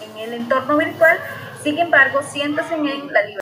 en el entorno virtual, sin embargo, siéntanse en la libertad.